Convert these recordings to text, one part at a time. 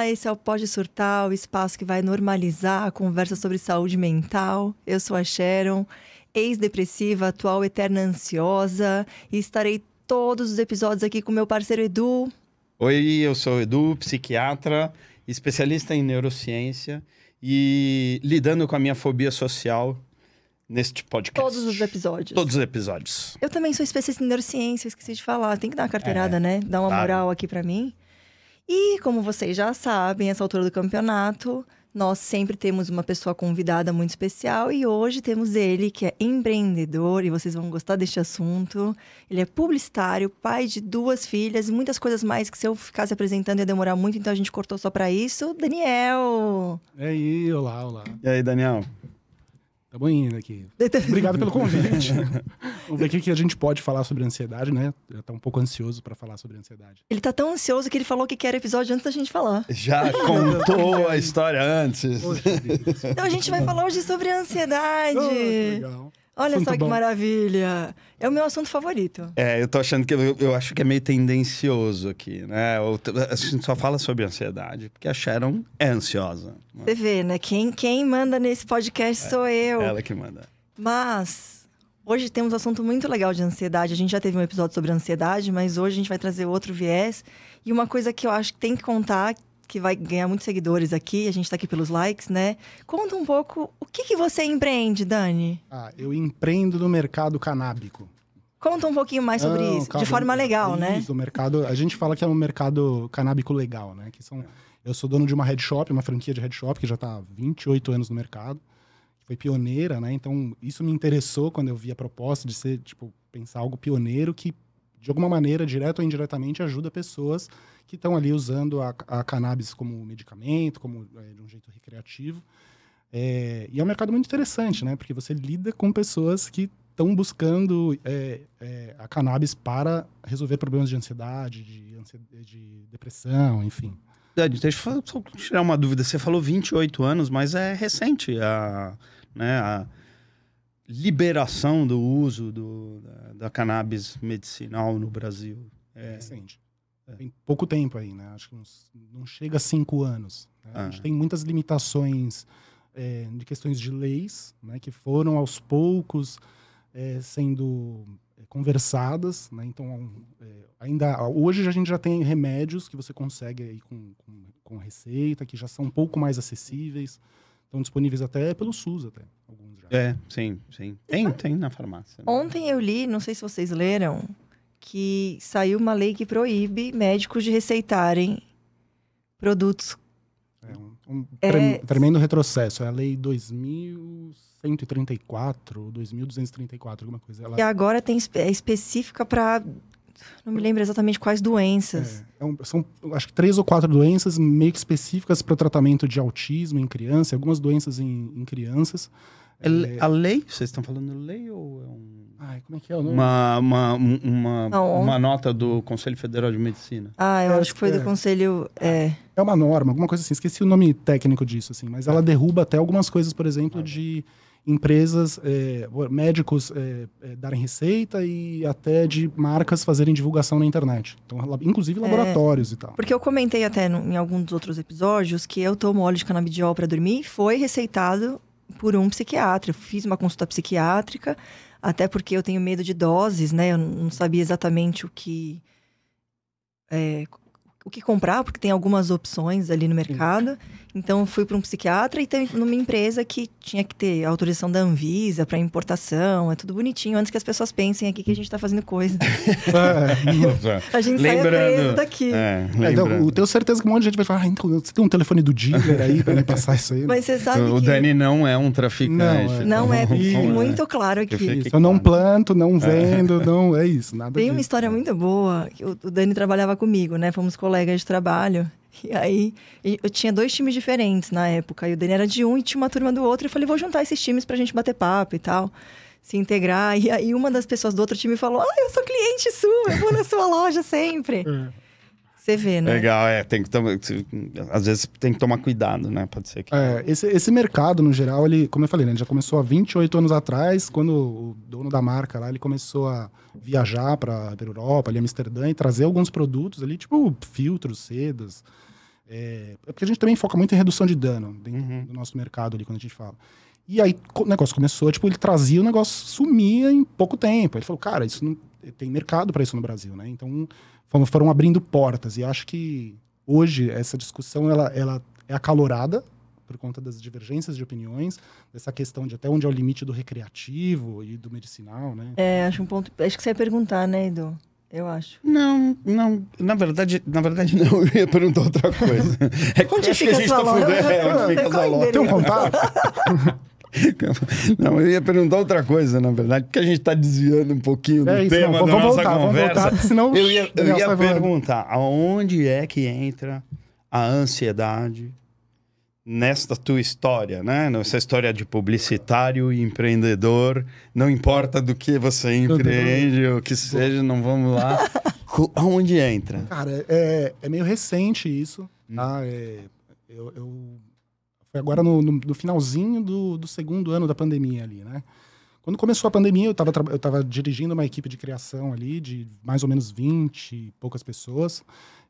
Olá, esse é o Pode Surtar, o espaço que vai normalizar a conversa sobre saúde mental. Eu sou a Sharon, ex-depressiva, atual eterna ansiosa, e estarei todos os episódios aqui com meu parceiro Edu. Oi, eu sou o Edu, psiquiatra, especialista em neurociência e lidando com a minha fobia social neste podcast. Todos os episódios. Todos os episódios. Eu também sou especialista em neurociência, esqueci de falar. Tem que dar uma carteirada, É, né? Dar uma claro. moral aqui pra mim. E como vocês já sabem, essa altura do campeonato, nós sempre temos uma pessoa convidada muito especial e hoje temos ele, que é empreendedor, e vocês vão gostar deste assunto. Ele é publicitário, pai de duas filhas e muitas coisas mais que se eu ficasse apresentando ia demorar muito, então a gente cortou só pra isso. Daniel! E aí, olá, olá. E aí, Daniel? Tamo indo aqui. Obrigado pelo convite. Vamos ver o que que a gente pode falar sobre ansiedade, né? Eu tô um pouco ansioso pra falar sobre ansiedade. Ele tá tão ansioso que ele falou que quer episódio antes da gente falar. Já contou a história antes. Poxa. Então a gente vai falar hoje sobre ansiedade. Oh, legal. Olha Assunto só que bom. maravilha. É o meu assunto favorito. É, eu tô achando que eu, eu acho que é meio tendencioso aqui, né? O- A gente só fala sobre ansiedade porque a Sharon é ansiosa. Você vê, né? Quem, quem manda nesse podcast sou eu. Ela que manda. Mas hoje temos um assunto muito legal de ansiedade. A gente já teve um episódio sobre ansiedade, mas hoje a gente vai trazer outro viés. E uma coisa que eu acho que tem que contar, que vai ganhar muitos seguidores aqui, a gente tá aqui pelos likes, né? Conta um pouco o que, que você empreende, Dani. Ah, eu empreendo no mercado canábico. Conta um pouquinho mais sobre Não, isso, calma, de forma legal, né? Isso, o mercado, a gente fala que é um mercado canábico legal, né? Que são, eu sou dono de uma head shop, uma franquia de head shop que já está há 28 anos no mercado. Foi pioneira, né? Então, isso me interessou quando eu vi a proposta de ser, tipo, pensar algo pioneiro que, de alguma maneira, direto ou indiretamente, ajuda pessoas que estão ali usando a, a cannabis como medicamento, como é, de um jeito recreativo. É, e é um mercado muito interessante, né? Porque você lida com pessoas que estão buscando é, é, a cannabis para resolver problemas de ansiedade, de, ansi- de depressão, enfim. Deixa eu só tirar uma dúvida. Você falou 28 anos, mas é recente a, né, a liberação do uso do, da, da cannabis medicinal no Brasil. É É, recente. Tem pouco tempo aí, né? Acho que uns- não chega a cinco anos. né? A gente Ah. tem muitas limitações é, de questões de leis, né? Que foram aos poucos é, sendo é, conversadas, né? Então, é, ainda hoje a gente já tem remédios que você consegue aí com, com, com receita, que já são um pouco mais acessíveis, estão disponíveis até pelo SUS até, alguns já. é, sim, sim. Tem, tem na farmácia. né? Ontem eu li, não sei se vocês leram, que saiu uma lei que proíbe médicos de receitarem produtos. É um, um É- trem- tremendo retrocesso. É a lei 2134, ou 2234, alguma coisa. Ela E agora tem é específica para. Não me lembro exatamente quais doenças. é, é um- são, acho que três ou quatro doenças meio que específicas para o tratamento de autismo em criança, algumas doenças em, em crianças. É le- a lei? Vocês estão falando lei ou é um- Ai, como é que é o nome? uma, uma, um- uma, Não, uma nota do Conselho Federal de Medicina? Ah, eu É, acho que foi é. do conselho. É. É uma norma, alguma coisa assim. Esqueci o nome técnico disso, assim. Mas ela derruba até algumas coisas, por exemplo, de empresas, é, médicos é, é, darem receita e até de marcas fazerem divulgação na internet. Então, inclusive laboratórios e tal. Porque eu comentei até no- em alguns dos outros episódios que eu tomo óleo de canabidiol para dormir. Foi receitado por um psiquiatra. Eu fiz uma consulta psiquiátrica, até porque eu tenho medo de doses, né? Eu não sabia exatamente o que. é, o que comprar, porque tem algumas opções ali no mercado. Então, eu fui para um psiquiatra e tem numa empresa que tinha que ter autorização da Anvisa para importação. É tudo bonitinho, antes que as pessoas pensem aqui que a gente está fazendo coisa. É, A gente sai preso daqui. É, então, lembrando. eu tenho certeza que um monte de gente vai falar, ah, então você tem um telefone do dealer aí pra me passar isso aí? Mas você sabe o que... Dani não é um traficante. Não, é. Não é, Ih, é. muito claro aqui. Eu não planto, não vendo, não. É isso, nada Tem disso. uma história muito boa. que O o Dani trabalhava comigo, né? Fomos colegas de trabalho. E aí, eu tinha dois times diferentes na época. E o Dani era de um e tinha uma turma do outro. Eu falei, vou juntar esses times pra gente bater papo e tal. Se integrar. E aí, uma das pessoas do outro time falou: Ah, eu sou cliente sua, eu vou na sua loja sempre. Você vê, né? Legal, é. Tem que tomar, às vezes tem que tomar cuidado, né? Pode ser que. É, esse, esse mercado, no geral, ele, como eu falei, né, ele já começou há 28 anos atrás, quando o dono da marca lá, ele começou a viajar para a Europa, ali Amsterdã, e trazer alguns produtos ali, tipo filtros, sedas, É, é porque a gente também foca muito em redução de dano dentro Uhum. do nosso mercado ali, quando a gente fala. E aí o negócio começou, tipo, ele trazia o negócio, sumia em pouco tempo. Ele falou, cara, isso não tem mercado para isso no Brasil, né? Então foram, foram abrindo portas. E acho que hoje essa discussão ela, ela é acalorada por conta das divergências de opiniões, dessa questão de até onde é o limite do recreativo e do medicinal, né? É, acho um ponto. Acho que você ia perguntar, né, Edu? Eu acho. Não, não. Na verdade, na verdade, não. Eu ia perguntar outra coisa. É que eu Onde acho que fica a gente tá fudendo. É, onde fica a. Tem um contato? Não, eu ia perguntar outra coisa, na verdade, porque a gente tá desviando um pouquinho do É isso, tema não, da vamos nossa voltar, vamos conversa. voltar, senão Eu ia, eu ia perguntar, aonde é que entra a ansiedade nesta tua história, né? Nessa história de publicitário e empreendedor, não importa do que você empreende ou que seja, não vamos lá. Aonde entra? Cara, é, é meio recente isso, Hum. tá? É, eu, eu- foi agora no, no- no finalzinho do, do segundo ano da pandemia ali, né? Quando começou a pandemia, eu estava eu tava dirigindo uma equipe de criação ali de mais ou menos 20 e poucas pessoas.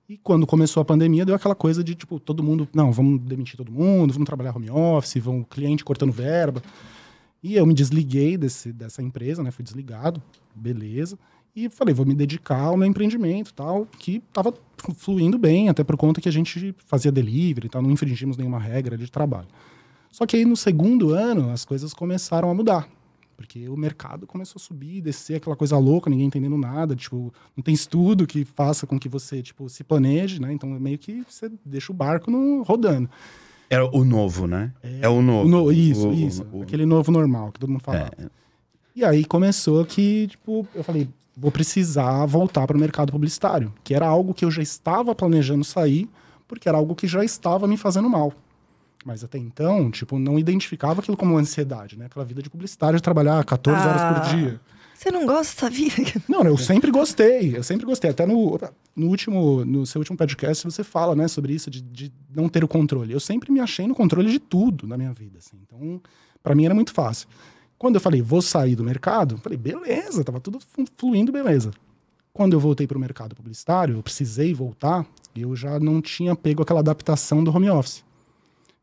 E quando começou a pandemia, deu aquela coisa de, tipo, todo mundo, não, vamos demitir todo mundo, vamos trabalhar home office, vão cliente cortando verba. E eu me desliguei desse, dessa empresa, né? Fui desligado, beleza. E falei, vou me dedicar ao meu empreendimento tal, que estava fluindo bem, até por conta que a gente fazia delivery e tal, não infringimos nenhuma regra de trabalho. Só que aí no segundo ano as coisas começaram a mudar. Porque o mercado começou a subir, descer aquela coisa louca, ninguém entendendo nada, tipo, não tem estudo que faça com que você, tipo, se planeje, né? Então é meio que você deixa o barco no, rodando. É o novo, né? É, o novo. O no- isso, O- o- isso. o- aquele novo normal que todo mundo fala. É. E aí começou que, tipo, eu falei, vou precisar voltar para o mercado publicitário, que era algo que eu já estava planejando sair, porque era algo que já estava me fazendo mal. Mas até então, tipo, não identificava aquilo como ansiedade, né? Aquela vida de publicitário, de trabalhar 14 horas Ah. por dia. Você não gosta dessa vida? Não, eu sempre gostei, eu sempre gostei. Até no, no último, no seu último podcast, você fala, né, sobre isso, de, de não ter o controle. Eu sempre me achei no controle de tudo na minha vida, assim. Então, para mim era muito fácil. Quando eu falei, vou sair do mercado, eu falei, beleza, tava tudo fluindo, beleza. Quando eu voltei para o mercado publicitário, eu precisei voltar, eu já não tinha pego aquela adaptação do home office.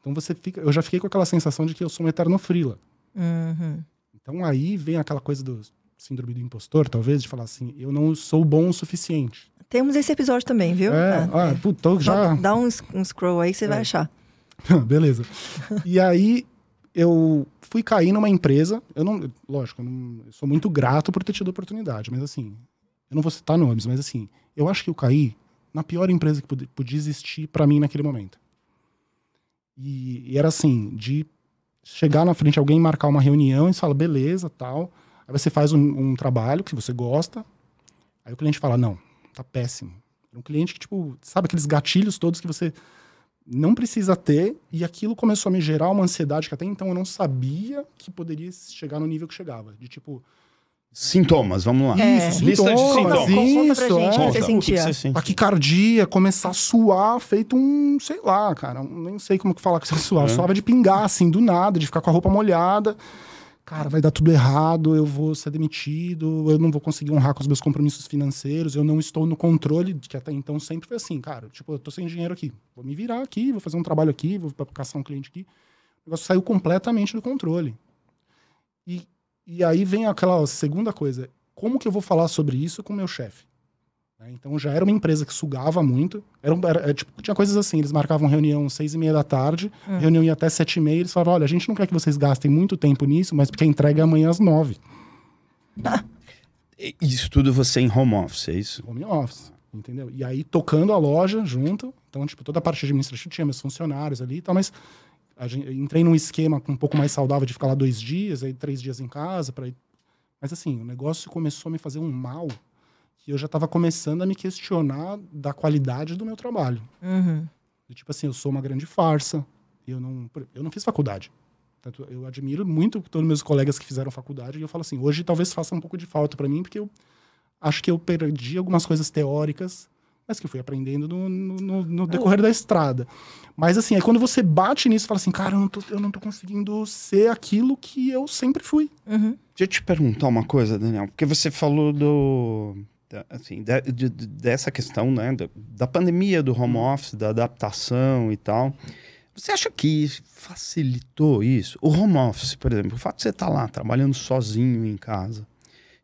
Então você fica, eu já fiquei com aquela sensação de que eu sou um eterno freela. Uhum. Então aí vem aquela coisa do síndrome do impostor, talvez, de falar assim, eu não sou bom o suficiente. Temos esse episódio também, viu? É, Ah, ah, puta, eu já... Dá um, um scroll aí que você vai É. achar. Beleza. E aí eu fui cair numa empresa, eu não, lógico, eu, não- eu sou muito grato por ter tido a oportunidade, mas assim, eu não vou citar nomes, mas assim, eu acho que eu caí na pior empresa que pod- podia existir pra mim naquele momento. E, e era assim, de chegar na frente de alguém, marcar uma reunião e você fala, beleza, tal. Aí você faz um, um trabalho que você gosta, aí o cliente fala, não, tá péssimo. Um cliente que, tipo, sabe aqueles gatilhos todos que você não precisa ter, e aquilo começou a me gerar uma ansiedade que até então eu não sabia que poderia chegar no nível que chegava. De tipo, Sintomas, vamos lá. É. Lista de sintomas, sintomas. Conta pra gente isso, o que é. você o que sentia. você sentia? taquicardia, começar a suar, feito um, sei lá, cara, um- nem sei como que falar que você suar, É. suava de pingar, assim, do nada, de ficar com a roupa molhada. Cara, vai dar tudo errado, eu vou ser demitido, eu não vou conseguir honrar com os meus compromissos financeiros, eu não estou no controle, que até então sempre foi assim, cara, tipo, eu tô sem dinheiro aqui, vou me virar aqui, vou fazer um trabalho aqui, vou caçar um cliente aqui. O negócio saiu completamente do controle. E, e aí vem aquela segunda coisa, como que eu vou falar sobre isso com o meu chefe? Né? Então já era uma empresa que sugava muito. Era, um- era- é, tipo, tinha coisas assim, eles marcavam reunião às seis e meia da tarde, Hum. reunião ia até sete e meia, eles falavam, olha, a gente não quer que vocês gastem muito tempo nisso, mas porque a entrega é amanhã às nove. Isso tudo você em home office, é isso? Home office, entendeu? E aí tocando a loja junto, então, tipo, toda a parte administrativa tinha meus funcionários ali e tal, mas a gente, entrei num esquema um pouco mais saudável de ficar lá dois dias, aí três dias em casa, para Mas assim, o negócio começou a me fazer um mal que eu já estava começando a me questionar da qualidade do meu trabalho. Uhum. Do tipo assim, eu sou uma grande farsa. Eu não, eu não fiz faculdade. Tanto eu admiro muito todos os meus colegas que fizeram faculdade e eu falo assim, hoje talvez faça um pouco de falta para mim porque eu acho que eu perdi algumas coisas teóricas, mas que eu fui aprendendo no, no- no- no decorrer da estrada. Mas assim, aí quando você bate nisso, fala assim, cara, eu não tô, eu não tô conseguindo ser aquilo que eu sempre fui. Uhum. Deixa eu te perguntar uma coisa, Daniel, porque você falou do assim, de- de- de- dessa questão, né, da, da pandemia, do home office, da adaptação e tal. Você acha que facilitou isso? O home office, por exemplo, o fato de você estar lá trabalhando sozinho em casa,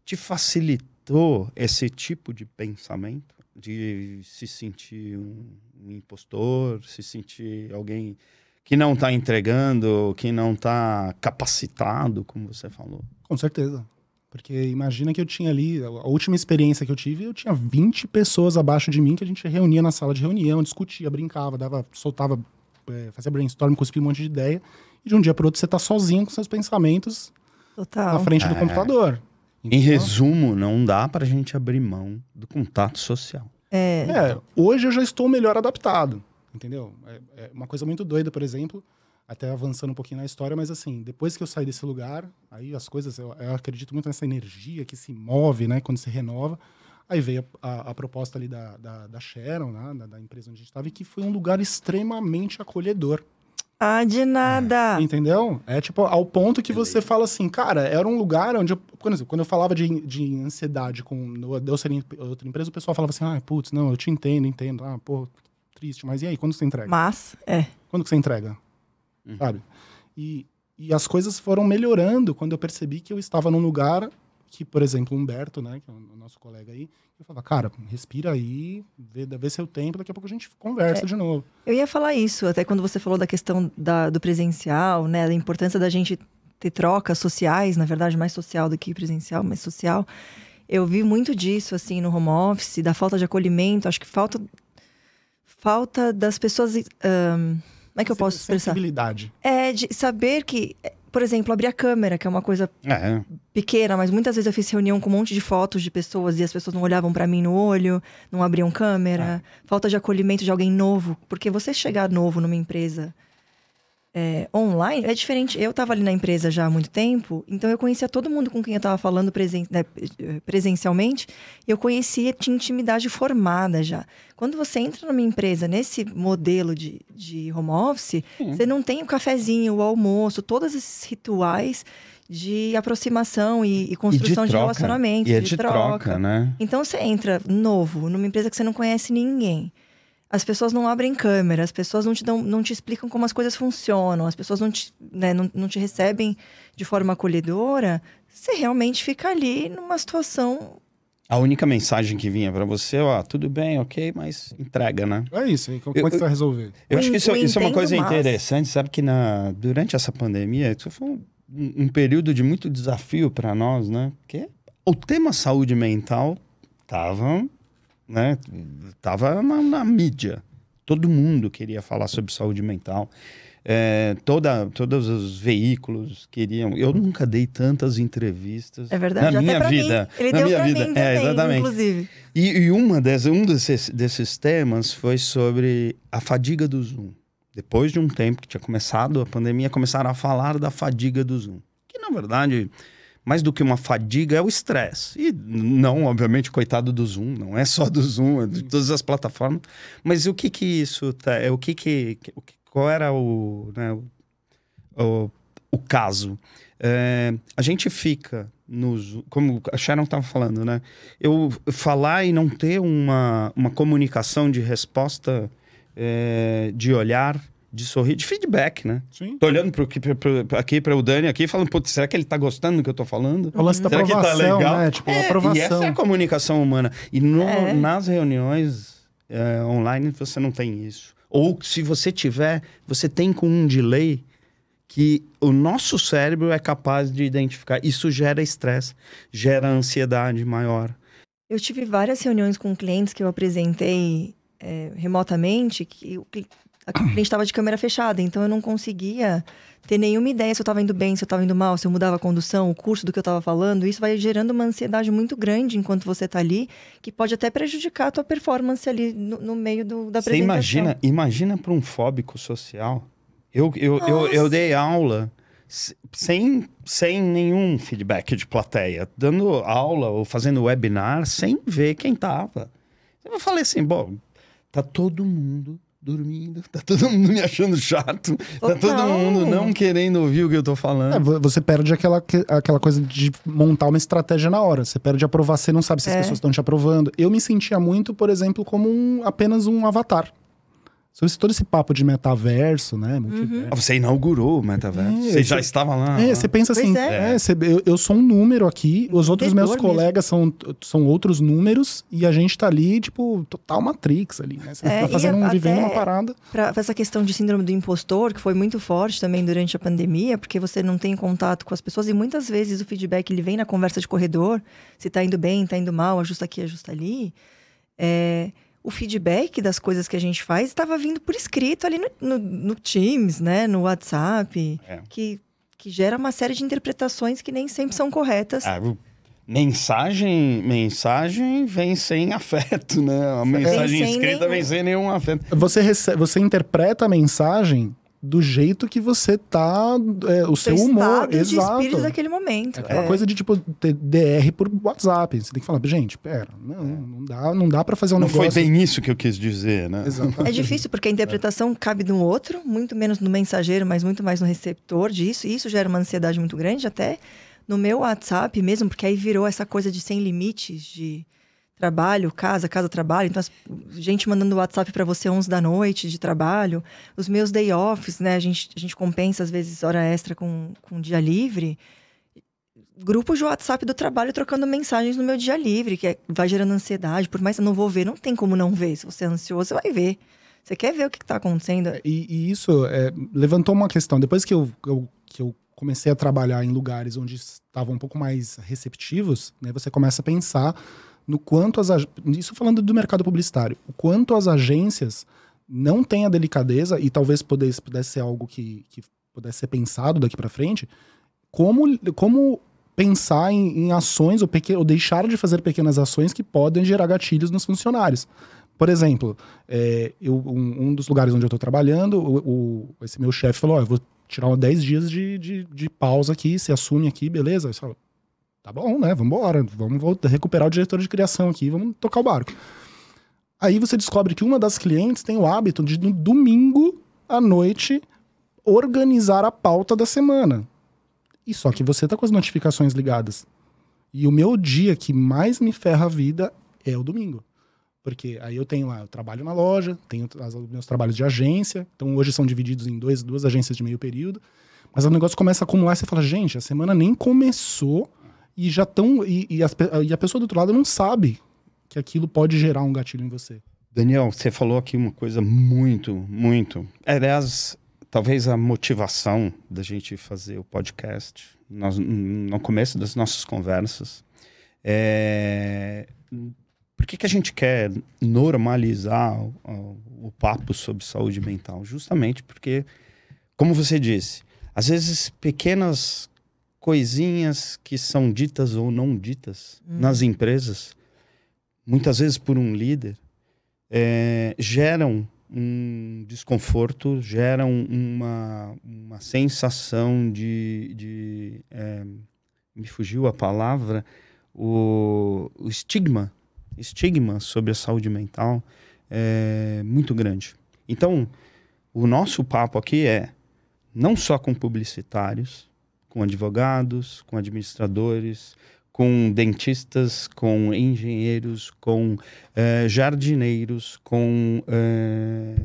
te facilitou esse tipo de pensamento? De se sentir um, um impostor, se sentir alguém que não está entregando, que não está capacitado, como você falou? Com certeza. Porque imagina que eu tinha ali, a a última experiência que eu tive, eu tinha 20 pessoas abaixo de mim que a gente reunia na sala de reunião, discutia, brincava, dava, soltava, eh, fazia brainstorm, cuspia um monte de ideia. E de um dia para outro você tá sozinho com seus pensamentos Total. na frente do É. computador. Em resumo, não dá pra gente abrir mão do contato social. É, É, hoje eu já estou melhor adaptado, entendeu? É, é uma coisa muito doida, por exemplo, até avançando um pouquinho na história, mas assim, depois que eu saí desse lugar, aí as coisas, eu, eu acredito muito nessa energia que se move, né, quando se renova. Aí veio a, a- a proposta ali da, da, da Sharon, né, da, da empresa onde a gente estava, e que foi um lugar extremamente acolhedor. Ah, de nada. Entendeu? É tipo, ao ponto que você fala assim, cara, era um lugar onde eu, quando, quando eu falava de, de ansiedade com no, eu ser em outra empresa, o pessoal falava assim, ah, putz, não, eu te entendo, entendo. Ah, pô, triste, mas e aí, quando você entrega? Mas, é. Quando que você entrega? Uhum. Sabe? E, e as coisas foram melhorando quando eu percebi que eu estava num lugar que, por exemplo, Humberto, né, que é o nosso colega aí, eu falava, cara, respira aí, vê, vê seu tempo, daqui a pouco a gente conversa de novo. Eu ia falar isso, até quando você falou da questão da- do presencial, né? Da importância da gente ter trocas sociais, na verdade, mais social do que presencial, mas social. Eu vi muito disso, assim, no home office, da falta de acolhimento. Acho que falta. Falta das pessoas. ahn, como é que eu posso expressar? Sensibilidade. É de saber que, por exemplo, abrir a câmera, que é uma coisa É, pequena, mas muitas vezes eu fiz reunião com um monte de fotos de pessoas e as pessoas não olhavam pra mim no olho, não abriam câmera, falta de acolhimento de alguém novo, porque você chegar novo numa empresa é, online é diferente. Eu tava ali na empresa já há muito tempo, então eu conhecia todo mundo com quem eu tava falando presen né, presencialmente, e eu conhecia, tinha intimidade formada já. Quando você entra numa empresa nesse modelo de, de home office, você não tem o cafezinho, o almoço, todos esses rituais de aproximação e, e construção de, troca. relacionamento, E é de, de troca. troca, né? Então você entra novo numa empresa que você não conhece ninguém. As pessoas não abrem câmera, as pessoas não te, dão, não te explicam como as coisas funcionam, as pessoas não te, né, não, não te recebem de forma acolhedora. Você realmente fica ali numa situação. A única mensagem que vinha pra você, ó, tudo bem, ok, mas entrega, né? É isso, e como Eu- é que você vai resolver? Eu O acho que isso, o isso é uma coisa mais. interessante, sabe que na, durante essa pandemia, isso foi um, um período de muito desafio para nós, né? Porque o tema saúde mental tava, né, tava na, na mídia. Todo mundo queria falar sobre saúde mental. É, toda, todos os veículos queriam. Eu nunca dei tantas entrevistas É verdade, na minha vida. mim. Ele na deu minha vida. também, é, exatamente. inclusive. E, e uma des, um desses, desses temas foi sobre a fadiga do Zoom. Depois de um tempo que tinha começado a pandemia, começaram a falar da fadiga do Zoom. Que, na verdade, mais do que uma fadiga, é o estresse. E não, obviamente, coitado do Zoom, não é só do Zoom, é de todas as plataformas. Mas o que que isso tá, é o que que, qual era o, né, o, o, o caso? É, a gente fica no Zoom, como a Sharon estava falando, né? Eu falar e não ter uma, uma comunicação de resposta, é, de olhar, de sorrir, de feedback, né? Sim. Tô olhando pro, pro- pro- aqui para o Dani aqui falando, putz, será que ele tá gostando do que eu tô falando? É o lance da Será que tá aprovação, legal? né? Tipo, É, aprovação. E essa é a comunicação humana. E no- É. nas reuniões é, online você não tem isso. Ou se você tiver, você tem com um delay que o nosso cérebro é capaz de identificar. Isso gera estresse, gera ansiedade maior. Eu tive várias reuniões com clientes que eu apresentei é, remotamente, que o a cliente estava de câmera fechada, então eu não conseguia ter nenhuma ideia se eu estava indo bem, se eu estava indo mal, se eu mudava a condução, o curso do que eu estava falando. Isso vai gerando uma ansiedade muito grande enquanto você está ali, que pode até prejudicar a tua performance ali no, no meio do, da Você apresentação. imagina, imagina para um fóbico social. Eu, eu, eu, eu Nossa. dei aula sem, sem nenhum feedback de plateia, dando aula ou fazendo webinar sem ver quem tava. Eu falei assim, bom, tá todo mundo dormindo, tá todo mundo me achando chato, tá todo Total. mundo não querendo ouvir o que eu tô falando. É, vo- você perde aquela, que- aquela coisa de montar uma estratégia na hora. Você perde aprovar, você não sabe se as É. pessoas estão te aprovando. Eu me sentia muito, por exemplo, como um- apenas um avatar. Sobre esse- todo esse papo de metaverso, né? multiverso. Ah, Você inaugurou o metaverso, É, você já você- estava lá. É, lá. você pensa Pois assim, é. é, você- eu, eu sou um número aqui, os outros meus mesmo. colegas são, são outros números, e a gente tá ali, tipo, total Matrix ali, né? Você É, tá fazendo, um, vivendo uma parada. Para essa questão de síndrome do impostor, que foi muito forte também durante a pandemia, porque você não tem contato com as pessoas e muitas vezes o feedback ele vem na conversa de corredor, se tá indo bem, tá indo mal, ajusta aqui, ajusta ali. É, o feedback das coisas que a gente faz estava vindo por escrito ali no, no- no Teams, né, no WhatsApp, É. que, que gera uma série de interpretações que nem sempre são corretas. Ah, mensagem, mensagem vem sem afeto, né? A mensagem escrita nenhum- vem sem nenhum afeto. Você, recebe, você interpreta a mensagem do jeito que você tá, é, o seu, Seu humor, de exato. espírito daquele momento. É aquela É. coisa de, tipo, ter DR por WhatsApp. Você tem que falar, gente, pera, não, não dá, não dá pra fazer um Não negócio... foi bem isso que eu quis dizer, né? Exatamente. É difícil porque a interpretação cabe no outro, muito menos no mensageiro, mas muito mais no receptor disso. E isso gera uma ansiedade muito grande, até no meu WhatsApp mesmo, porque aí virou essa coisa de sem limites de trabalho, casa, casa, trabalho. Então, gente mandando WhatsApp para você 11 da noite de trabalho. Os meus day offs, né? A gente, a gente compensa, às vezes, hora extra com, com dia livre. Grupos de WhatsApp do trabalho trocando mensagens no meu dia livre, que é- vai gerando ansiedade. Por mais que eu não vou ver, não tem como não ver. Se você é ansioso, você vai ver. Você quer ver o que está acontecendo. E, e isso é, levantou uma questão. Depois que eu, eu- que eu comecei a trabalhar em lugares onde estavam um pouco mais receptivos, né, você começa a pensar no quanto as isso falando do mercado publicitário, o quanto as agências não têm a delicadeza e talvez pudesse, pudesse ser algo que, que pudesse ser pensado daqui para frente, como como pensar em, em ações ou, peque- ou deixar de fazer pequenas ações que podem gerar gatilhos nos funcionários. Por exemplo, é, eu, um, um dos lugares onde eu estou trabalhando, o, o- esse meu chefe falou: Ó, eu vou tirar 10 dias de, de, de pausa aqui, você assume aqui, beleza? Eu falo, tá bom, né? Vamos embora, vamos voltar, recuperar o diretor de criação aqui, vamos tocar o barco. Aí você descobre que uma das clientes tem o hábito de, no domingo à noite, organizar a pauta da semana. E só que você tá com as notificações ligadas. E o meu dia que mais me ferra a vida é o domingo. Porque aí eu tenho lá, eu trabalho na loja, tenho as- meus trabalhos de agência, então hoje são divididos em dois, duas agências de meio período. Mas o negócio começa a acumular você fala, gente, a semana nem começou e já estão. E, e e a pessoa do outro lado não sabe que aquilo pode gerar um gatilho em você. Daniel, você falou aqui uma coisa muito, muito. Aliás, talvez a motivação da gente fazer o podcast, nós, no começo das nossas conversas, é. Por que, que a gente quer normalizar o, o- o papo sobre saúde mental? Justamente porque, como você disse, às vezes pequenas coisinhas que são ditas ou não ditas nas empresas, muitas vezes por um líder, é, geram um desconforto, geram uma, uma sensação de. de é, me fugiu a palavra, o, o estigma, estigma sobre a saúde mental é muito grande. Então, o nosso papo aqui é não só com publicitários, com advogados, com administradores, com dentistas, com engenheiros, com eh, jardineiros, com eh,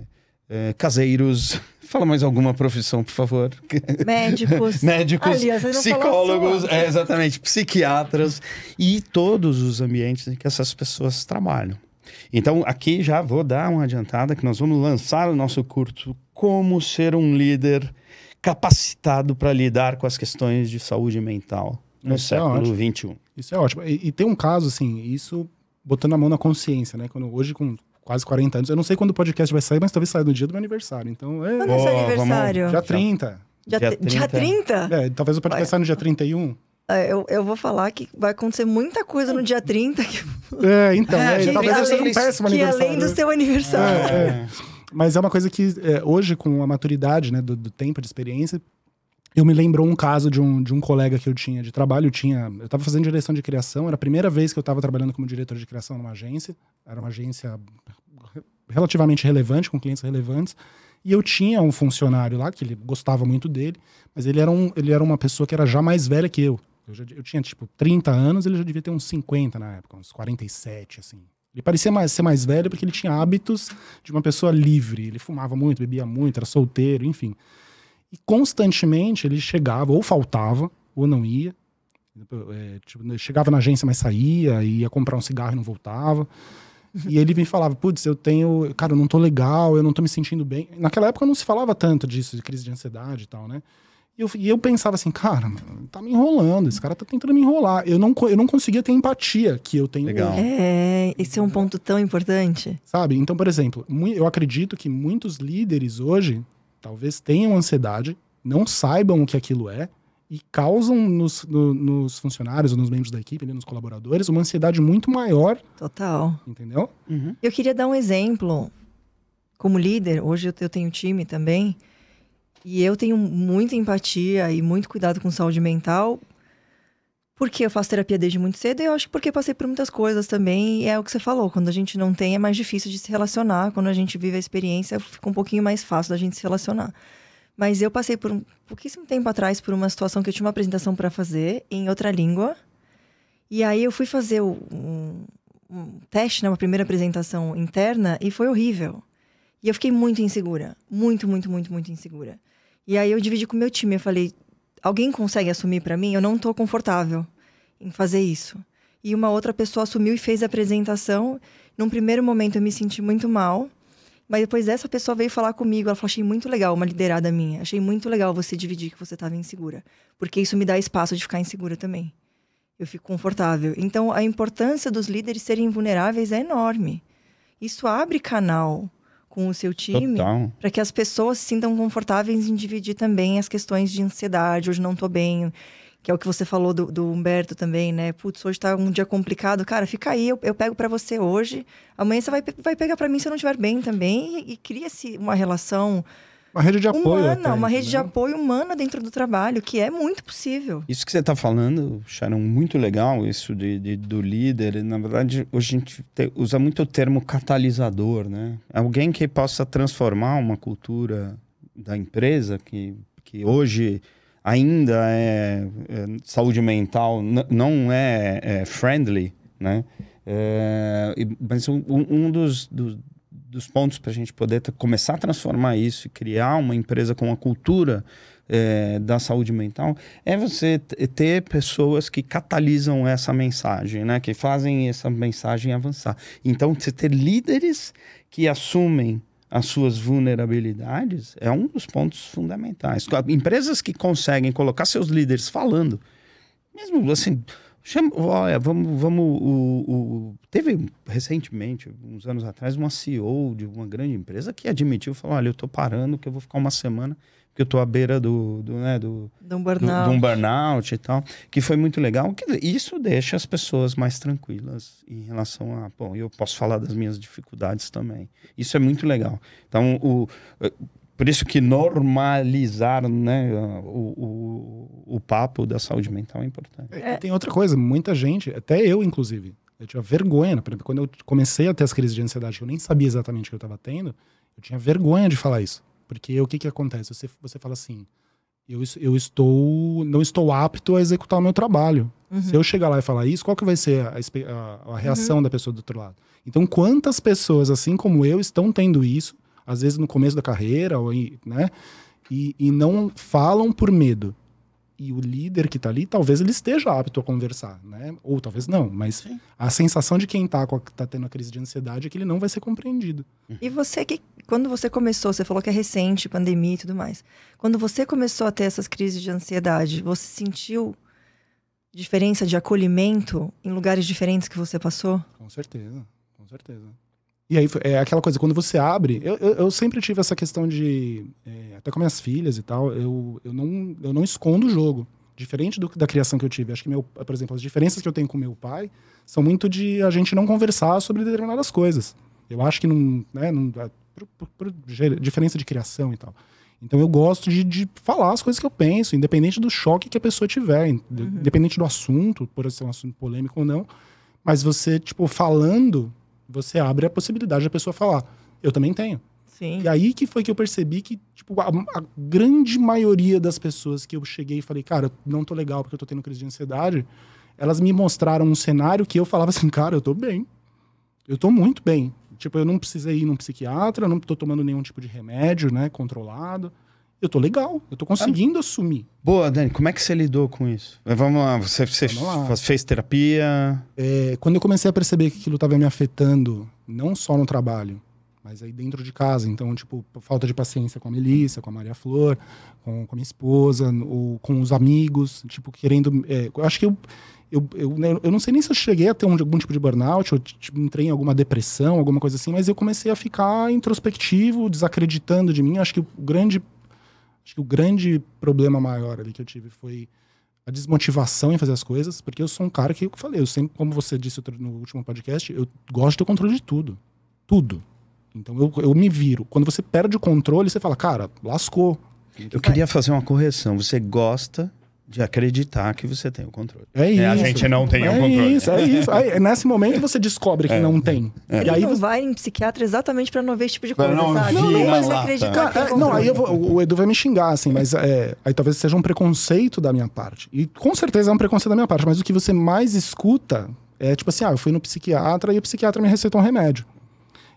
eh, caseiros. Fala mais alguma profissão, por favor. Médicos. Médicos, Aliás, psicólogos, é, exatamente, psiquiatras e todos os ambientes em que essas pessoas trabalham. Então, aqui já vou dar uma adiantada que nós vamos lançar o nosso curso Como Ser um Líder Capacitado para Lidar com as Questões de Saúde Mental no Isso é século ótimo. XXI. Isso é ótimo. E, e tem um caso, assim, isso botando a mão na consciência, né? Quando hoje, com quase 40 anos, eu não sei quando o podcast vai sair, mas talvez saia no dia do meu aniversário. Então, é. Quando é seu vamos- aniversário? Dia 30. Dia, Dia tri- dia 30? É, talvez o podcast saia no dia 31. É, Eu, eu vou falar que vai acontecer muita coisa no dia 30 que, É, então, É, é, que talvez seja um péssimo que aniversário. além do seu aniversário. É, é. Mas é uma coisa que é, hoje, com a maturidade né, do, do tempo de experiência, eu me lembrou um caso de um, de um colega que eu tinha de trabalho. Eu tinha, eu estava fazendo direção de criação, era a primeira vez que eu estava trabalhando como diretor de criação numa agência. Era uma agência relativamente relevante, com clientes relevantes. E eu tinha um funcionário lá, que ele gostava muito dele, mas ele era, um, ele era uma pessoa que era já mais velha que eu. Eu, já, eu tinha, tipo, 30 anos, ele já devia ter uns 50 na época, uns 47, assim. Ele parecia mais, ser mais velho porque ele tinha hábitos de uma pessoa livre. Ele fumava muito, bebia muito, era solteiro, enfim. E constantemente ele chegava, ou faltava, ou não ia. É, tipo, chegava na agência, mas saía, ia comprar um cigarro e não voltava. E ele me falava, putz, eu tenho. Cara, eu não tô legal, eu não tô me sentindo bem. Naquela época não se falava tanto disso, de crise de ansiedade e tal, né? E eu, e eu pensava assim, cara, tá me enrolando, esse cara tá tentando me enrolar. Eu não, eu não conseguia ter empatia que eu tenho Legal. hoje. É, esse é um ponto tão importante. Sabe? Então, por exemplo, eu acredito que muitos líderes hoje talvez tenham ansiedade, não saibam o que aquilo é e causam nos, no, nos funcionários ou nos membros da equipe, nos colaboradores, uma ansiedade muito maior. Total. Entendeu? Uhum. Eu queria dar um exemplo. Como líder, hoje eu tenho time também, e eu tenho muita empatia e muito cuidado com saúde mental, porque eu faço terapia desde muito cedo e eu acho que porque passei por muitas coisas também. E é o que você falou, quando a gente não tem é mais difícil de se relacionar, quando a gente vive a experiência fica um pouquinho mais fácil da gente se relacionar. Mas eu passei por um pouquíssimo tempo atrás por uma situação que eu tinha uma apresentação para fazer em outra língua. E aí eu fui fazer um, um teste, né, uma primeira apresentação interna e foi horrível. E eu fiquei muito insegura, muito, muito, muito, muito insegura. E aí eu dividi com o meu time, eu falei, alguém consegue assumir para mim? Eu não tô confortável em fazer isso. E uma outra pessoa assumiu e fez a apresentação. Num primeiro momento eu me senti muito mal, mas depois essa pessoa veio falar comigo, ela falou: "Achei muito legal, uma liderada minha. Achei muito legal você dividir que você estava insegura, porque isso me dá espaço de ficar insegura também. Eu fico confortável. Então a importância dos líderes serem vulneráveis é enorme. Isso abre canal com o seu time para que as pessoas se sintam confortáveis em dividir também as questões de ansiedade, hoje não tô bem, que é o que você falou do, do Humberto também, né? Putz, hoje tá um dia complicado. Cara, fica aí, eu, eu pego para você hoje. Amanhã você vai, vai pegar para mim se eu não estiver bem também. E, e cria-se uma relação uma rede de apoio. Humana, até, uma rede de apoio humana dentro do trabalho, que é muito possível. Isso que você está falando, Sharon, muito legal, isso de, de, do líder. Na verdade, hoje a gente te, usa muito o termo catalisador, né? Alguém que possa transformar uma cultura da empresa, que, que hoje ainda é, é saúde mental, não é, é, friendly, né? É, mas um, um dos, dos dos pontos para a gente poder começar a transformar isso e criar uma empresa com uma cultura é, da saúde mental é você ter pessoas que catalisam essa mensagem, né? Que fazem essa mensagem avançar. Então, você ter líderes que assumem as suas vulnerabilidades é um dos pontos fundamentais. Empresas que conseguem colocar seus líderes falando, mesmo assim, Chama, olha, vamos, vamos o, o, teve recentemente, uns anos atrás, uma CEO de uma grande empresa que admitiu, falou, olha, eu estou parando, que eu vou ficar uma semana, porque eu estou à beira do, do, né, do, do, um burnout. Do, do um burnout e tal, que foi muito legal. Isso deixa as pessoas mais tranquilas em relação a, bom, eu posso falar das minhas dificuldades também. Isso é muito legal. Então, o, por isso que normalizar né, o, o, o papo da saúde mental é importante. É, tem outra coisa, muita gente, até eu inclusive, eu tinha vergonha, por exemplo, quando eu comecei a ter as crises de ansiedade, eu nem sabia exatamente o que eu estava tendo, eu tinha vergonha de falar isso. Porque o que que acontece? Você, você fala assim, eu, eu estou, não estou apto a executar o meu trabalho. Uhum. Se eu chegar lá e falar isso, qual que vai ser a, a, a reação uhum. da pessoa do outro lado? Então, quantas pessoas, assim como eu, estão tendo isso, às vezes no começo da carreira, ou, né? E, e não falam por medo. E o líder que está ali, talvez ele esteja apto a conversar, né? Ou talvez não, mas Sim. a sensação de quem está tá tendo a crise de ansiedade é que ele não vai ser compreendido. E você que, quando você começou, você falou que é recente, pandemia e tudo mais. Quando você começou a ter essas crises de ansiedade, você sentiu diferença de acolhimento em lugares diferentes que você passou? Com certeza, com certeza. E aí é aquela coisa, quando você abre, eu, eu, eu sempre tive essa questão de. É, até com minhas filhas e tal, eu, eu, não, eu não escondo o jogo. Diferente do, da criação que eu tive. Acho que, meu, por exemplo, as diferenças que eu tenho com meu pai são muito de a gente não conversar sobre determinadas coisas. Eu acho que não. Né, não por, por, por diferença de criação e tal. Então eu gosto de, de, falar as coisas que eu penso, independente do choque que a pessoa tiver, uhum. independente do assunto, por ser um assunto polêmico ou não. Mas você, tipo, falando você abre a possibilidade da pessoa falar. Eu também tenho. Sim. E aí que foi que eu percebi que, tipo, a, a grande maioria das pessoas que eu cheguei e falei, cara, não tô legal porque eu tô tendo crise de ansiedade, elas me mostraram um cenário que eu falava assim, cara, eu tô bem. Eu tô muito bem. Tipo, eu não precisei ir num psiquiatra, não tô tomando nenhum tipo de remédio, né, controlado. Eu tô legal, eu tô conseguindo assumir. Boa, Dani, como é que você lidou com isso? Vamos lá, você, você Vamos lá. fez terapia? É, quando eu comecei a perceber que aquilo estava me afetando, não só no trabalho, mas aí dentro de casa. Então, tipo, falta de paciência com a Melissa, com a Maria Flor, com, com a minha esposa, ou com os amigos, tipo, querendo. é, eu acho que eu, eu, eu, né, eu não sei nem se eu cheguei a ter um- algum tipo de burnout, ou tipo, entrei em alguma depressão, alguma coisa assim, mas eu comecei a ficar introspectivo, desacreditando de mim. Acho que o grande. Acho que o grande problema maior ali que eu tive foi a desmotivação em fazer as coisas, porque eu sou um cara que eu falei, eu sempre, como você disse no último podcast, eu gosto de ter controle de tudo. Tudo. Então eu, eu me viro. Quando você perde o controle, você fala, cara, lascou. Eu queria fazer uma correção. Você gosta de acreditar que você tem o controle. É isso. É, a gente não tem o é controle. Isso, é isso. Aí, nesse momento você descobre que É. não tem. Ele E aí não você. vai em psiquiatra exatamente pra não ver esse tipo de coisa, não sabe? Não, na mas acreditar Cara, é, tem não, aí eu vou- o Edu vai me xingar, assim, mas é, aí talvez seja um preconceito da minha parte. E com certeza é um preconceito da minha parte, mas o que você mais escuta é tipo assim: ah, eu fui no psiquiatra e o psiquiatra me receitou um remédio.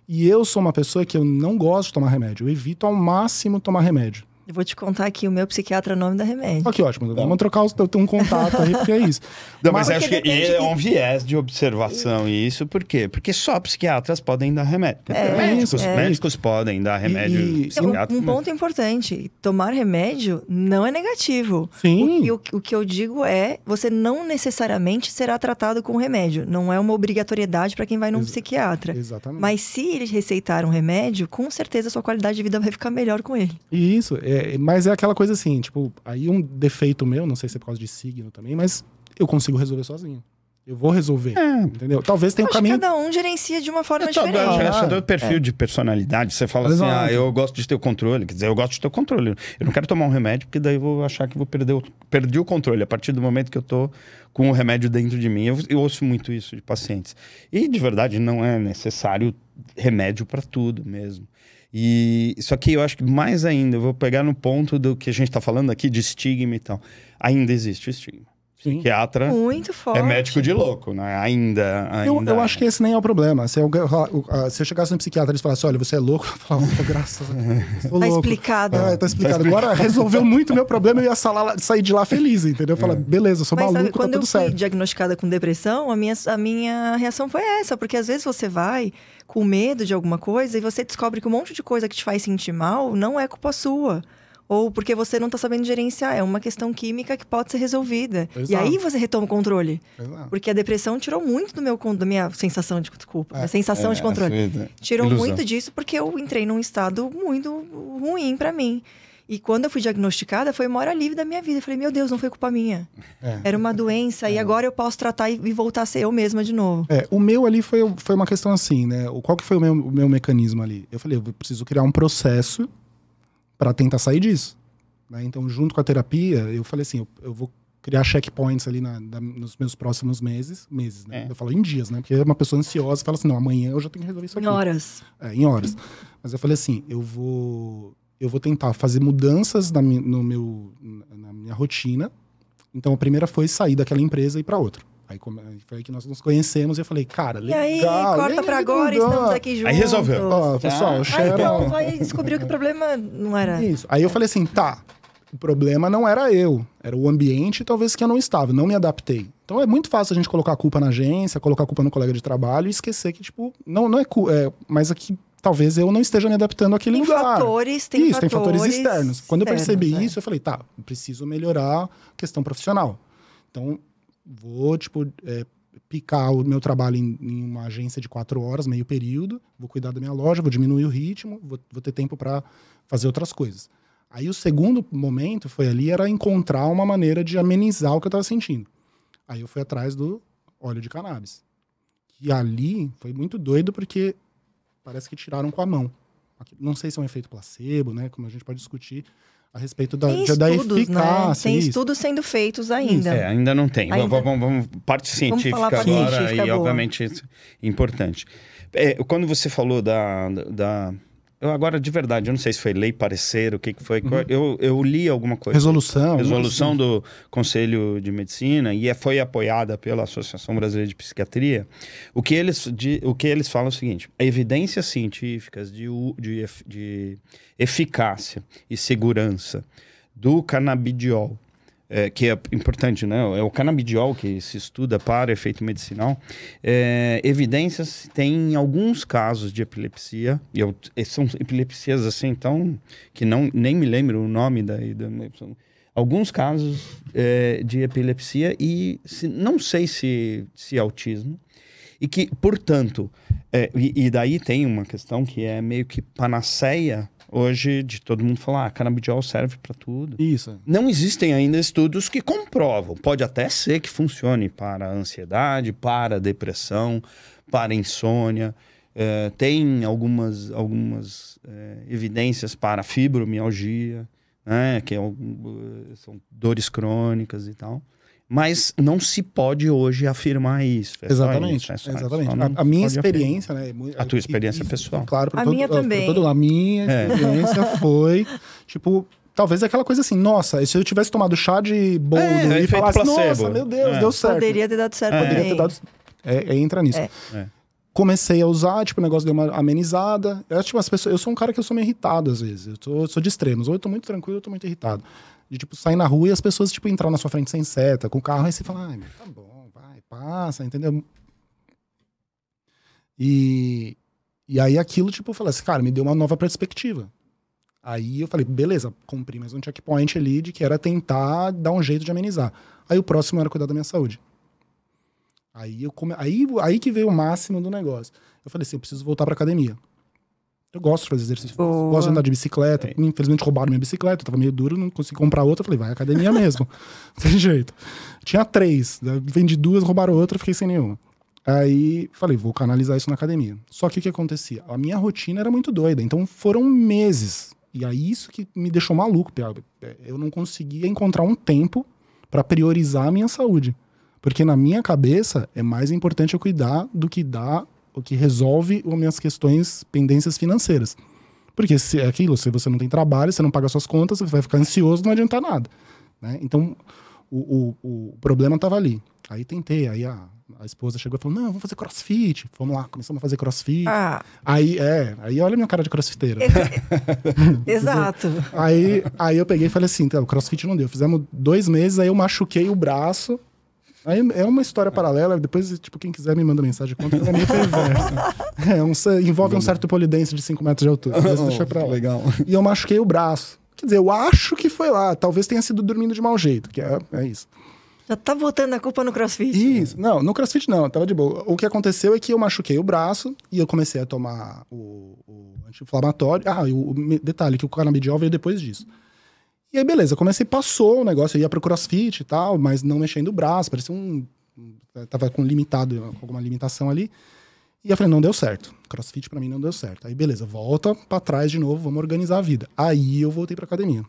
E eu sou uma pessoa que eu não gosto de tomar remédio, eu evito ao máximo tomar remédio. Eu vou te contar aqui, o meu psiquiatra é o nome da remédio. Que ótimo, vamos trocar os, eu tenho um contato aí, porque é isso. Não, mas, Mas- acho que depende- é um viés de observação e isso por quê? Porque só psiquiatras podem dar remédio. É, médicos, isso, é. médicos podem dar remédio e- Então, psiquiátrico. um ponto importante: tomar remédio não é negativo. Sim. E o, o que eu digo é, você não necessariamente será tratado com remédio. Não é uma obrigatoriedade para quem vai num Exa- psiquiatra. Exatamente. Mas se eles receitar um remédio, com certeza a sua qualidade de vida vai ficar melhor com ele. Isso, é, mas é aquela coisa assim, tipo, aí um defeito meu, não sei se é por causa de signo também, mas eu consigo resolver sozinho. Eu vou resolver, É. entendeu? Talvez tenha um caminho... cada um gerencia de uma forma É só, diferente. é só Ah, do perfil de personalidade. Você fala assim, ah, eu gosto de ter o controle. Quer dizer, eu gosto de ter o controle. Eu não quero tomar um remédio, porque daí eu vou achar que vou perder o, perdi o controle. A partir do momento que eu tô com o remédio dentro de mim. Eu, eu ouço muito isso de pacientes. E, de verdade, não é necessário remédio para tudo mesmo. E só que eu acho que mais ainda, eu vou pegar no ponto do que a gente está falando aqui de estigma e tal. Ainda existe o estigma. Sim. Psiquiatra Muito forte. é médico de louco, né? Ainda, Eu, ainda eu é. acho que esse nem é o problema. Se eu, se eu chegasse no psiquiatra e eles falassem, olha, você é louco, eu falava, "Pô, graças a Deus, Tá explicado. É, tá explicado. Agora resolveu muito meu problema, eu ia salar- sair de lá feliz, entendeu? Falar, beleza, eu sou Mas sabe, maluco, tá quando eu tudo fui certo. diagnosticada com depressão, a minha, a minha reação foi essa. Porque às vezes você vai com medo de alguma coisa e você descobre que um monte de coisa que te faz sentir mal não é culpa sua. Ou porque você não tá sabendo gerenciar. É uma questão química que pode ser resolvida. E Exato. aí você retoma o controle. Exato. Porque a depressão tirou muito do meu, da minha sensação de desculpa, É. da sensação de controle. essa- Tirou ilusão. muito disso porque eu entrei num estado muito ruim pra mim. E quando eu fui diagnosticada, foi o maior alívio da minha vida. Eu falei, meu Deus, não foi culpa minha. É. Era uma doença e agora eu posso tratar e, e voltar a ser eu mesma de novo. É, o meu ali foi, foi uma questão assim, né? Qual que foi o meu, o meu mecanismo ali? Eu falei, eu preciso criar um processo para tentar sair disso. né? Então, junto com a terapia, eu falei assim, eu, eu vou criar checkpoints ali na- na- nos meus próximos meses, meses, né? É. Eu falo em dias, né? Porque é uma pessoa ansiosa fala assim, não, amanhã eu já tenho que resolver isso aqui. Em horas. É, em horas. Mas eu falei assim, eu vou eu vou tentar fazer mudanças na, no meu, na minha rotina. Então a primeira foi sair daquela empresa e ir para outra. Aí aí foi aí que nós nos conhecemos e eu falei, cara, E legal. aí, corta pra agora, estamos aqui juntos. Aí resolveu. Ó, pessoal, Ah, Ah, Sharon... então, aí descobriu que o problema não era... Isso. Aí eu falei assim, tá. O problema não era eu, era o ambiente, talvez que eu não estava, não me adaptei. Então é muito fácil a gente colocar a culpa na agência, colocar a culpa no colega de trabalho e esquecer que, tipo, não, não é, é mas aqui talvez eu não esteja me adaptando àquele Tem lugar. fatores, tem isso, fatores tem fatores externos. Quando eu percebi é. isso, eu falei, tá, preciso melhorar a questão profissional. Então, vou, tipo, é, picar o meu trabalho em, em uma agência de quatro horas, meio período, vou cuidar da minha loja, vou diminuir o ritmo, vou, vou ter tempo para fazer outras coisas. Aí o segundo momento foi ali, era encontrar uma maneira de amenizar o que eu estava sentindo. Aí eu fui atrás do óleo de cannabis. E ali foi muito doido porque parece que tiraram com a mão. Não sei se é um efeito placebo, né? Como a gente pode discutir. A respeito da, Tem de- da estudos, né? eficácia. Tem isso. estudos sendo feitos ainda. É, ainda não tem. Ainda- Vamos, vamos, vamos- parte científica falar parte agora científica e, boa. obviamente, isso é importante. É, quando você falou da, da... Eu agora, de verdade, eu não sei se foi lei, parecer, o que, que foi. Eu, eu li alguma coisa. Resolução. resolução do Conselho de Medicina e é- foi apoiada pela Associação Brasileira de Psiquiatria, o que eles, di- o que eles falam é o seguinte: evidências científicas de, de, de eficácia e segurança do canabidiol, é, que é importante, né? É o canabidiol que se estuda para efeito medicinal. É, evidências tem em alguns casos de epilepsia, e eu- são epilepsias assim, então, que não, nem me lembro o nome da. da alguns casos é, de epilepsia e se- não sei se, se autismo. E que, portanto, é, e, e daí tem uma questão que é meio que panaceia hoje de todo mundo falar, ah, canabidiol serve para tudo. Isso. Não existem ainda estudos que comprovam. Pode até ser que funcione para a ansiedade, para a depressão, para a insônia. Eh, tem algumas, algumas eh, evidências para fibromialgia, né, que é eh, são dores crônicas e tal. Mas não se pode hoje afirmar isso. É Exatamente. isso, é exatamente. não A, a minha pode afirmar. experiência, né? é muito- A tua experiência e- pessoal. Claro, A todo- minha também. todo- a minha É. experiência foi, tipo, talvez aquela coisa assim, nossa, se eu tivesse tomado chá de boldo É, e efeito falasse, placebo. nossa, meu Deus, É. deu certo. Poderia ter dado certo É. Poderia também. ter dado. É, é, entra nisso. É. É. Comecei a usar, tipo, o negócio deu uma amenizada. Eu, tipo, as pessoas, eu sou um cara que eu sou meio irritado às vezes. Eu sou, sou de extremos. Ou eu tô muito tranquilo, ou eu tô muito irritado. De, tipo, sair na rua e as pessoas, tipo, entrar na sua frente sem seta, com o carro, aí você fala, meu, tá bom, vai, passa, entendeu? E, e aí aquilo, tipo, eu falei assim, cara, me deu uma nova perspectiva. Aí eu falei, beleza, cumpri mais um checkpoint ali de que era tentar dar um jeito de amenizar. Aí o próximo era cuidar da minha saúde. Aí, eu come... aí, aí que veio o máximo do negócio. Eu falei assim, eu preciso voltar pra academia. Eu gosto de fazer exercício. Boa. Gosto de andar de bicicleta. É. Infelizmente roubaram minha bicicleta. Eu tava meio duro, não consegui comprar outra. Falei, vai à academia mesmo. Não tem jeito. Tinha três. Vendi duas, roubaram outra, fiquei sem nenhuma. Aí falei, vou canalizar isso na academia. Só que o que acontecia? A minha rotina era muito doida. Então foram meses. E aí isso que me deixou maluco, Piaba. Eu não conseguia encontrar um tempo pra priorizar a minha saúde. Porque na minha cabeça é mais importante eu cuidar do que dar o que resolve as minhas questões, pendências financeiras. Porque se é aquilo, se você não tem trabalho, você não paga suas contas, você vai ficar ansioso, não adianta nada. né? Então, o, o, o problema estava ali. Aí tentei, aí a, a esposa chegou e falou: Não, vamos fazer crossfit. Vamos lá, começamos a fazer crossfit. Ah, Aí, é, aí olha a minha cara de crossfiteiro. exato. Aí, aí eu peguei e falei assim, então, o crossfit não deu. Fizemos dois meses, aí eu machuquei o braço. Aí é uma história paralela, depois, tipo, quem quiser me manda mensagem, conta, ela é meio perversa. É, um, envolve um certo polidense de 5 metros de altura, mas deixa pra lá. Legal. E eu machuquei o braço. Quer dizer, eu acho que foi lá, talvez tenha sido dormindo de mau jeito, que é, é isso. Já tá botando a culpa no crossfit? Isso, não, no crossfit não, tava de boa. O que aconteceu é que eu machuquei o braço e eu comecei a tomar o, o anti-inflamatório. Ah, e o, o detalhe, que o canabidiol veio depois disso. E aí, beleza, comecei, passou o negócio, eu ia pro crossfit e tal, mas não mexendo o braço, parecia um. Tava com limitado, com alguma limitação ali. E eu falei, não deu certo. Crossfit pra mim não deu certo. Aí, beleza, volta pra trás de novo, vamos organizar a vida. Aí eu voltei pra academia.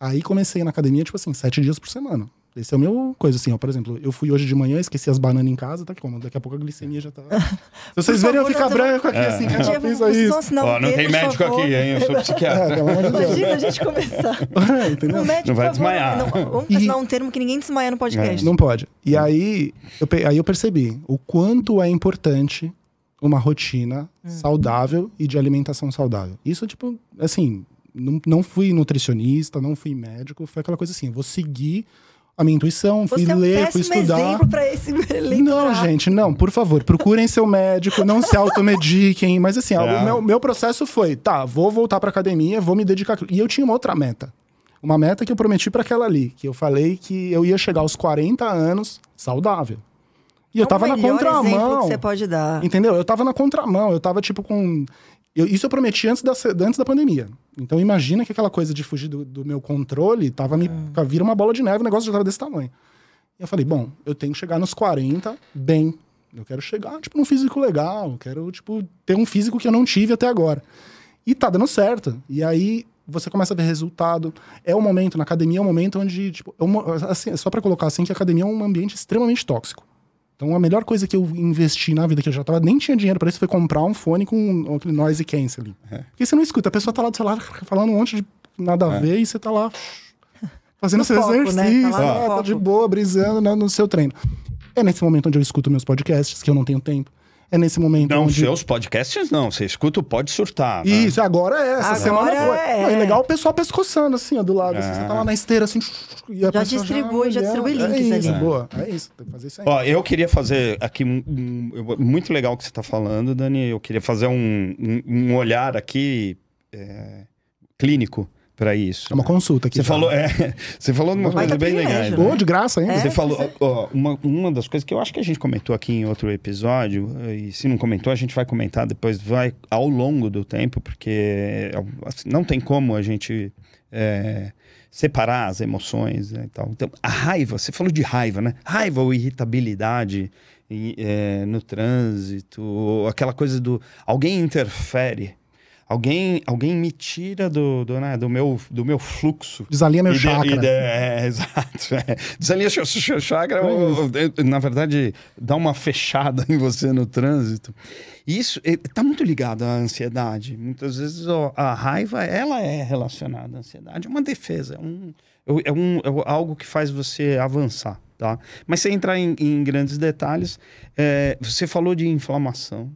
Aí comecei na academia, tipo assim, sete dias por semana. Esse é o meu coisa, assim, ó. Por exemplo, eu fui hoje de manhã, esqueci as bananas em casa, tá como? Daqui a pouco a glicemia já tá. Se vocês verem eu ficar não- branco aqui, assim, pensa vocês isso. um Ó, não tem médico favor. aqui, hein? Eu sou É, psiquiatra. Deus. Imagina a gente começar. É, entendeu? O médico, Não vai favor, desmaiar. não- vamos E- assinar um termo que ninguém desmaia no podcast. Não pode. E aí eu, pe- aí eu percebi o quanto é importante uma rotina saudável e de alimentação saudável. Isso, tipo, assim, não, não fui nutricionista, não fui médico, foi aquela coisa assim, eu vou seguir a minha intuição, fui Você é um ler, fui estudar. exemplo pra esse Não, gente, não, por favor, procurem seu médico, não se automediquem. Mas assim, É. o meu, meu processo foi, tá, vou voltar pra academia, vou me dedicar. E eu tinha uma outra meta. Uma meta que eu prometi pra aquela ali, que eu falei que eu ia chegar aos 40 anos saudável. E eu É o tava na contramão. que você pode dar. Entendeu? Eu tava na contramão, eu tava tipo com. Eu- isso eu prometi antes da, antes da pandemia. Então imagina que aquela coisa de fugir do, do meu controle tava me. vira uma bola de neve, o negócio já tava desse tamanho. E eu falei, bom, eu tenho que chegar nos 40 bem. Eu quero chegar, tipo, num físico legal. Eu quero, tipo, ter um físico que eu não tive até agora. E tá dando certo. E aí, você começa a ver resultado. É o momento, na academia é o momento onde, tipo, é uma, assim, só para colocar assim, que a academia é um ambiente extremamente tóxico. Então a melhor coisa que eu investi na vida, que eu já tava, nem tinha dinheiro para isso, foi comprar um fone com aquele noise canceling. É. Porque você não escuta, a pessoa tá lá do celular falando um monte de nada a é. ver e você tá lá fazendo seu foco, exercício, né? tá, ah, tá de boa, brisando né, no seu treino. É nesse momento onde eu escuto meus podcasts, que eu não tenho tempo. É nesse momento não, onde... seus podcasts não. Você escuta o Pode Surtar. Né? Isso, agora é. Essa agora semana foi. É. Não, é legal o pessoal pescoçando assim, ó, do lado. É. Assim, você tá lá na esteira, assim... já distribui, já, já distribui links é isso, ali. Boa, é isso. Tem que fazer isso aí. Ó, eu queria fazer aqui... Um, um, muito legal o que você tá falando, Dani. Eu queria fazer um, um, um olhar aqui é, clínico para isso. É uma consulta aqui. Você falou, é, você falou de uma coisa bem legal. Né? Né? de graça, hein? É, você falou, ó, uma, uma das coisas que eu acho que a gente comentou aqui em outro episódio, e se não comentou, a gente vai comentar depois, vai ao longo do tempo, porque assim, não tem como a gente é, separar as emoções né, e tal. Então, a raiva, você falou de raiva, né? Raiva ou irritabilidade é, no trânsito, aquela coisa do alguém interfere alguém, alguém me tira do, do, né, do, meu, do meu fluxo. Desalinha meu chakra. De, é, exato. É. Desalinha seu, seu chakra, ou, na verdade, dá uma fechada em você no trânsito. Isso está muito ligado à ansiedade. Muitas vezes ó, a raiva, ela é relacionada à ansiedade. É uma defesa, é, um, é, um, é algo que faz você avançar. Tá? Mas sem entrar em, em grandes detalhes, é, você falou de inflamação.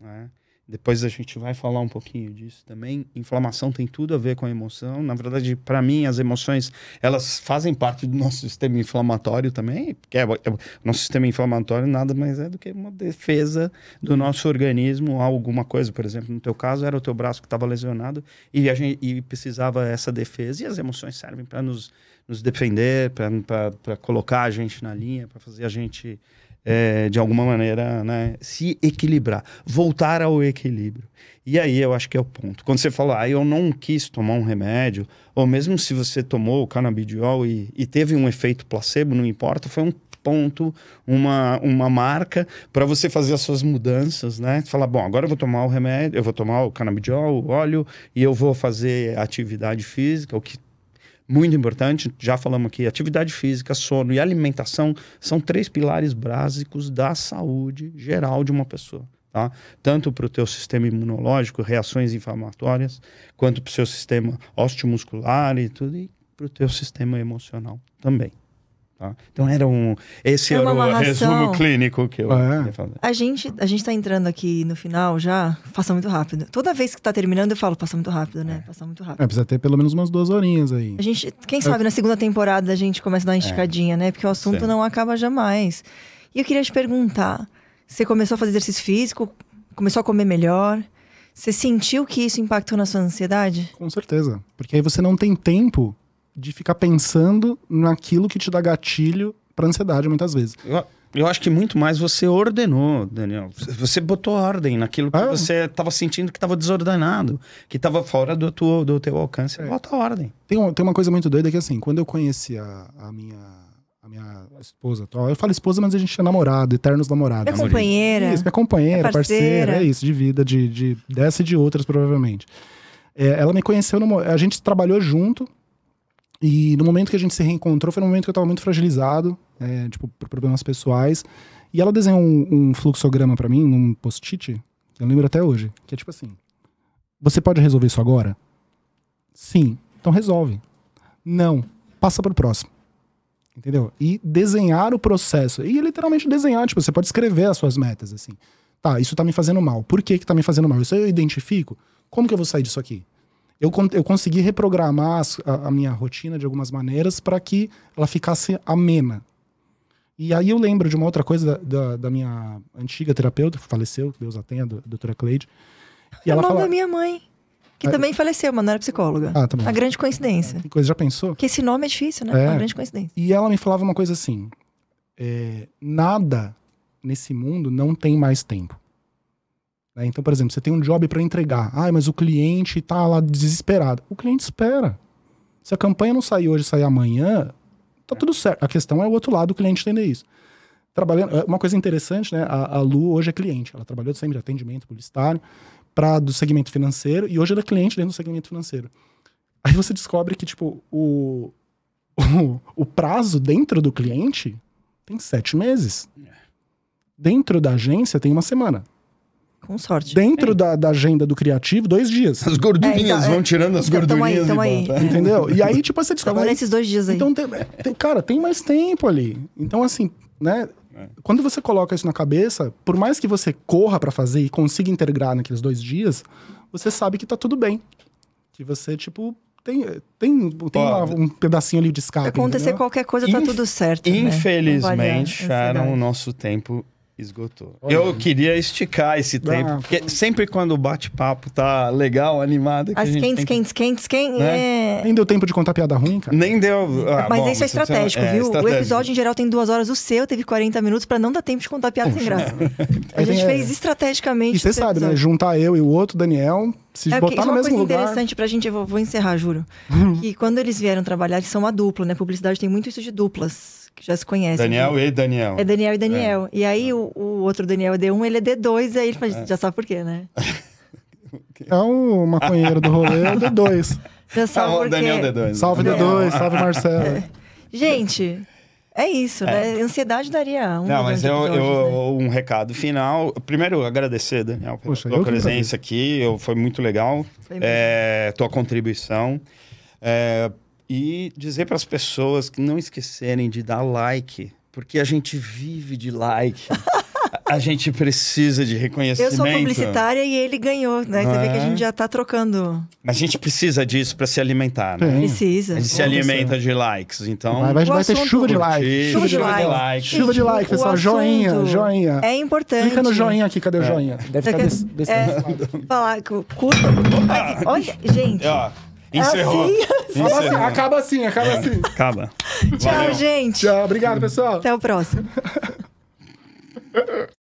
Né? Depois a gente vai falar um pouquinho disso também. Inflamação tem tudo a ver com a emoção. Na verdade, para mim, as emoções elas fazem parte do nosso sistema inflamatório também, porque é, é, nosso sistema inflamatório nada mais é do que uma defesa do nosso organismo a alguma coisa. Por exemplo, no teu caso era o teu braço que estava lesionado e a gente e precisava essa defesa. E as emoções servem para nos, nos defender, para colocar a gente na linha, para fazer a gente é, de alguma maneira, né, se equilibrar, voltar ao equilíbrio. E aí eu acho que é o ponto. Quando você fala, ah, eu não quis tomar um remédio, ou mesmo se você tomou o canabidiol e, e teve um efeito placebo, não importa, foi um ponto, uma, uma marca para você fazer as suas mudanças, né? Falar, bom, agora eu vou tomar o remédio, eu vou tomar o canabidiol, o óleo, e eu vou fazer atividade física, o que muito importante, já falamos aqui, atividade física, sono e alimentação são três pilares básicos da saúde geral de uma pessoa. Tá? Tanto para o teu sistema imunológico, reações inflamatórias, quanto para o seu sistema osteomuscular e tudo, e para o teu sistema emocional também. Tá? Então era um. Esse é era o resumo clínico que eu é. ia fazer. A gente a está entrando aqui no final já, passa muito rápido. Toda vez que está terminando, eu falo, passa muito rápido, né? É. Passa muito rápido. É, precisa ter pelo menos umas duas horinhas aí. A gente, quem sabe, na segunda temporada a gente começa a dar uma é. esticadinha, né? Porque o assunto Sim. não acaba jamais. E eu queria te perguntar: você começou a fazer exercício físico, começou a comer melhor. Você sentiu que isso impactou na sua ansiedade? Com certeza. Porque aí você não tem tempo de ficar pensando naquilo que te dá gatilho para ansiedade muitas vezes. Eu, eu, acho que muito mais você ordenou, Daniel. Você botou ordem naquilo que ah. você estava sentindo que estava desordenado, que estava fora do, teu, do teu alcance. É. Bota ordem. Tem, uma, tem uma coisa muito doida que assim, quando eu conheci a, a minha a minha esposa atual. Eu falo esposa, mas a gente é namorado, eternos namorados. Minha companheira. Isso, minha companheira, é parceira. parceira. é isso, de vida, de, de dessa e de outras, provavelmente. É, ela me conheceu, no, a gente trabalhou junto, e no momento que a gente se reencontrou, foi no momento que eu estava muito fragilizado, é, tipo, por problemas pessoais. E ela desenhou um, um fluxograma para mim, num post-it, eu lembro até hoje, que é tipo assim: Você pode resolver isso agora? Sim. Então resolve. Não. Passa para o próximo. Entendeu? E desenhar o processo. E literalmente desenhar, tipo, você pode escrever as suas metas, assim. Tá, isso tá me fazendo mal. Por que que tá me fazendo mal? Isso eu identifico. Como que eu vou sair disso aqui? Eu, eu consegui reprogramar a, a minha rotina de algumas maneiras para que ela ficasse amena. E aí eu lembro de uma outra coisa da, da, da minha antiga terapeuta, que faleceu, Deus a tenha, a doutora Cleide. E é ela fala... da minha mãe, que é... também faleceu, mas não era psicóloga. Ah, tá bom. A grande coincidência. Que coisa, já pensou? Que esse nome é difícil, né? É. Uma grande coincidência. E ela me falava uma coisa assim, é, nada nesse mundo não tem mais tempo. Né? Então, por exemplo, você tem um job para entregar. Ah, mas o cliente está lá desesperado. O cliente espera. Se a campanha não sair hoje, sair amanhã, tá tudo certo. A questão é o outro lado, o cliente entender isso. Trabalhando, é uma coisa interessante, né? A, a Lu hoje é cliente. Ela trabalhou sempre de atendimento publicitário para do segmento financeiro e hoje ela é cliente dentro do segmento financeiro. Aí você descobre que, tipo, o, o, o prazo dentro do cliente tem sete meses. Dentro da agência tem uma semana. Com sorte. Dentro da, da agenda do criativo, dois dias. As gordurinhas, É, então, é. vão tirando as Então, tamo aí, gordurinhas tamo aí. Entendeu? E aí, tipo, você descobre. Aí- nesses dois dias aí. Então, tem, tem- cara, tem mais tempo ali. Então, assim, né? É. Quando você coloca isso na cabeça, por mais que você corra pra fazer e consiga integrar naqueles dois dias, você sabe que tá tudo bem. Que você, tipo, tem, tem, tem lá um pedacinho ali de escape. Se acontecer entendeu? qualquer coisa, tá Inf- tudo certo. né? Infelizmente, Sharon, o nosso tempo esgotou. Olha Eu queria esticar esse tempo, porque sempre quando o bate-papo tá legal, animado... é que a As gente quentes, tem que- quentes, quentes, quentes. Né? é... Nem deu tempo de contar piada ruim, cara. Nem deu... ah, Mas bom, isso é estratégico, é, viu? O estratégico. episódio em geral tem duas horas, o seu teve 40 minutos pra não dar tempo de contar piada sem graça. A gente é, fez estrategicamente. E você sabe, né? episódio. Juntar eu e o outro, Daniel, se É, botar isso é no uma mesmo coisa lugar. interessante pra gente, eu vou, vou encerrar, juro. que quando eles vieram trabalhar, eles são uma dupla, né? Publicidade tem muito isso de duplas, que já se conhecem. Daniel e Daniel. É Daniel e Daniel. E aí o, o outro Daniel é D1, ele é D2, aí ele fala, já sabe por quê, né? É o maconheiro do rolê, é o D2. Já Ah, sabe por quê. Daniel D2. Salve Daniel. D2, salve Marcelo. Gente, é isso, né? Ansiedade daria um Não, mas eu, episódios, né? eu- um recado final. Primeiro, agradecer, Daniel, pela Poxa, tua eu presença aqui. Eu, foi muito legal. Foi. É, tua contribuição. É, e dizer para as pessoas que não esquecerem de dar like, porque a gente vive de like. a, gente precisa de Eu reconhecimento. sou publicitária e ele ganhou, né? Você vê que a É. gente já tá trocando. Mas a gente precisa disso para se alimentar, né? Tem. Precisa. A gente se alimenta de likes. Então, Vai, vai, vai ter chuva de curtir, like. Chuva de like. like. Chuva de Gente, like, pessoal. Joinha, joinha. É importante. Clica no joinha aqui, cadê o joinha? Deve Você estar quer- desse, desse é. lado. Falar que o curta. Olha, gente. Ó, encerrou. assim? Acaba assim, acaba assim, acaba assim. Acaba. Tchau, Valeu. gente. Tchau, obrigado, pessoal. Até o próximo.